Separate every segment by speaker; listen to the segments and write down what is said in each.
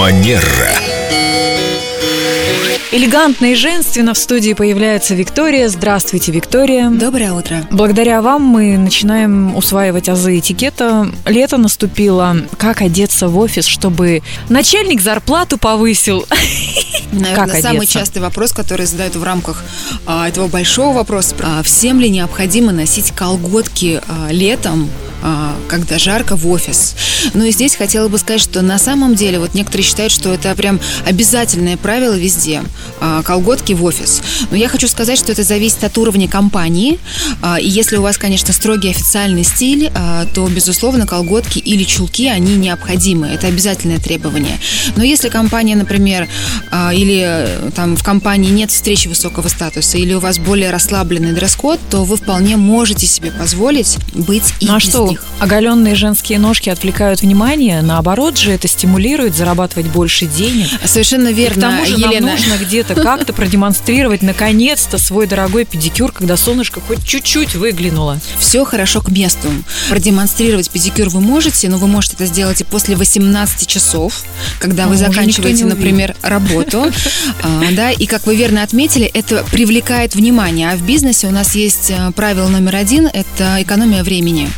Speaker 1: Манера.
Speaker 2: Элегантно и женственно в студии появляется Виктория. Здравствуйте, Виктория.
Speaker 3: Доброе утро.
Speaker 2: Благодаря вам мы начинаем усваивать азы этикета. Лето наступило. Как одеться в офис, чтобы начальник зарплату повысил?
Speaker 3: Наверное,
Speaker 2: Как
Speaker 3: самый
Speaker 2: одеться?
Speaker 3: частый вопрос, который задают в рамках а, этого большого вопроса. А, всем ли необходимо носить колготки а, летом, когда жарко в офис? Ну и здесь хотела бы сказать, что на самом деле вот некоторые считают, что это прям обязательное правило везде. А, колготки в офис. Но я хочу сказать, что это зависит от уровня компании. а, и если у вас, конечно, строгий официальный стиль, а, то, безусловно, колготки или чулки, они необходимы. Это обязательное требование. Но если компания, например, а, или э, там в компании нет встречи высокого статуса, или у вас более расслабленный дресс-код, то вы вполне можете себе позволить быть и
Speaker 2: Ну а
Speaker 3: без
Speaker 2: что,
Speaker 3: них.
Speaker 2: оголенные женские ножки отвлекают внимание? Наоборот же, это стимулирует зарабатывать больше денег.
Speaker 3: Совершенно
Speaker 2: И к
Speaker 3: верно,
Speaker 2: тому же
Speaker 3: Елена.
Speaker 2: нам нужно где-то как-то продемонстрировать наконец-то свой дорогой педикюр, когда солнышко хоть чуть-чуть выглянуло.
Speaker 3: Все хорошо к месту. Продемонстрировать педикюр вы можете, но вы можете это сделать и после 18 часов, когда вы
Speaker 2: Ну,
Speaker 3: заканчиваете, например, работу. А, Да, и как вы верно отметили, это привлекает внимание. А в бизнесе у нас есть э, правило номер один – это экономия времени.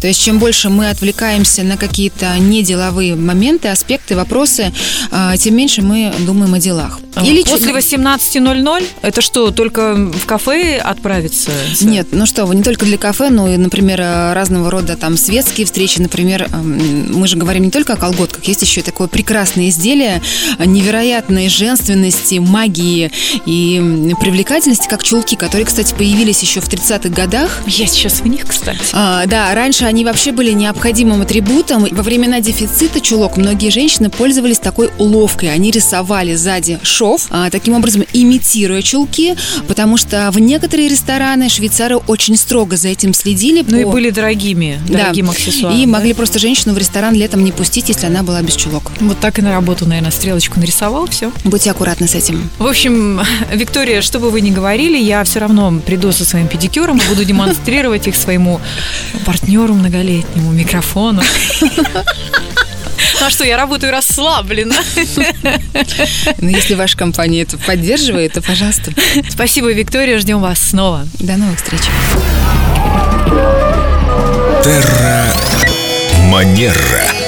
Speaker 3: То есть чем больше мы отвлекаемся на какие-то неделовые моменты, аспекты, вопросы, а, тем меньше мы думаем о делах.
Speaker 2: Или после 18.00? Это что, только в кафе отправиться?
Speaker 3: Нет, ну что не только для кафе, но и, например, разного рода там светские встречи. Например, мы же говорим не только о колготках, есть еще и такое прекрасное изделие невероятной женственности, магии и привлекательности, как чулки, которые, кстати, появились еще в 30-х годах.
Speaker 2: Я сейчас в них, кстати.
Speaker 3: А, да, раньше они вообще были необходимым атрибутом. Во времена дефицита чулок многие женщины пользовались такой уловкой. Они рисовали сзади шов, а, таким образом имитируя чулки, потому что в некоторые рестораны швейцары очень строго за этим следили.
Speaker 2: Ну и
Speaker 3: по-
Speaker 2: были дорогими,
Speaker 3: Да.
Speaker 2: дорогим аксессуаром.
Speaker 3: И
Speaker 2: да?
Speaker 3: могли просто женщину в ресторан летом не пустить, если она была без чулок.
Speaker 2: Вот так и на работу, наверное, стрелочку нарисовал, все.
Speaker 3: Будьте аккуратны с этим.
Speaker 2: В общем, Виктория, что бы вы ни говорили, я все равно приду со своим педикюром и буду демонстрировать их своему партнеру многолетнему, микрофону. А что, я работаю расслабленно.
Speaker 3: Но если ваша компания это поддерживает, то, пожалуйста,
Speaker 2: Спасибо, Виктория, ждем вас снова.
Speaker 3: до новых встреч.
Speaker 1: Терра Манера.